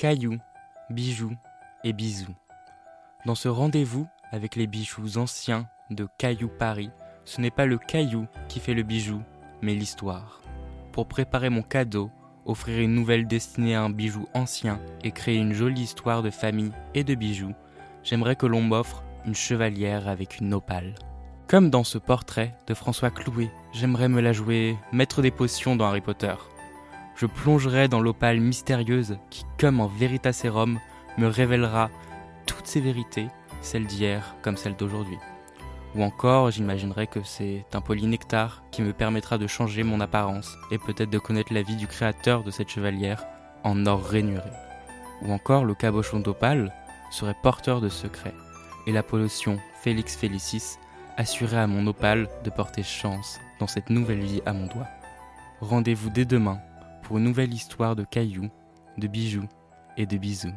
cailloux, bijoux et bisous. Dans ce rendez-vous avec les bijoux anciens de Caillou Paris, ce n'est pas le caillou qui fait le bijou, mais l'histoire. Pour préparer mon cadeau, offrir une nouvelle destinée à un bijou ancien et créer une jolie histoire de famille et de bijoux, j'aimerais que l'on m'offre une chevalière avec une opale. Comme dans ce portrait de François Clouet, j'aimerais me la jouer maître des potions dans Harry Potter. Je plongerai dans l'opale mystérieuse qui, comme en Veritaserum, me révélera toutes ces vérités, celles d'hier comme celles d'aujourd'hui. Ou encore, j'imaginerais que c'est un polynectar qui me permettra de changer mon apparence et peut-être de connaître la vie du créateur de cette chevalière en or rainuré. Ou encore, le cabochon d'opale serait porteur de secrets et la pollution Félix Félicis assurait à mon opale de porter chance dans cette nouvelle vie à mon doigt. Rendez-vous dès demain pour une nouvelle histoire de cailloux, de bijoux et de bisous.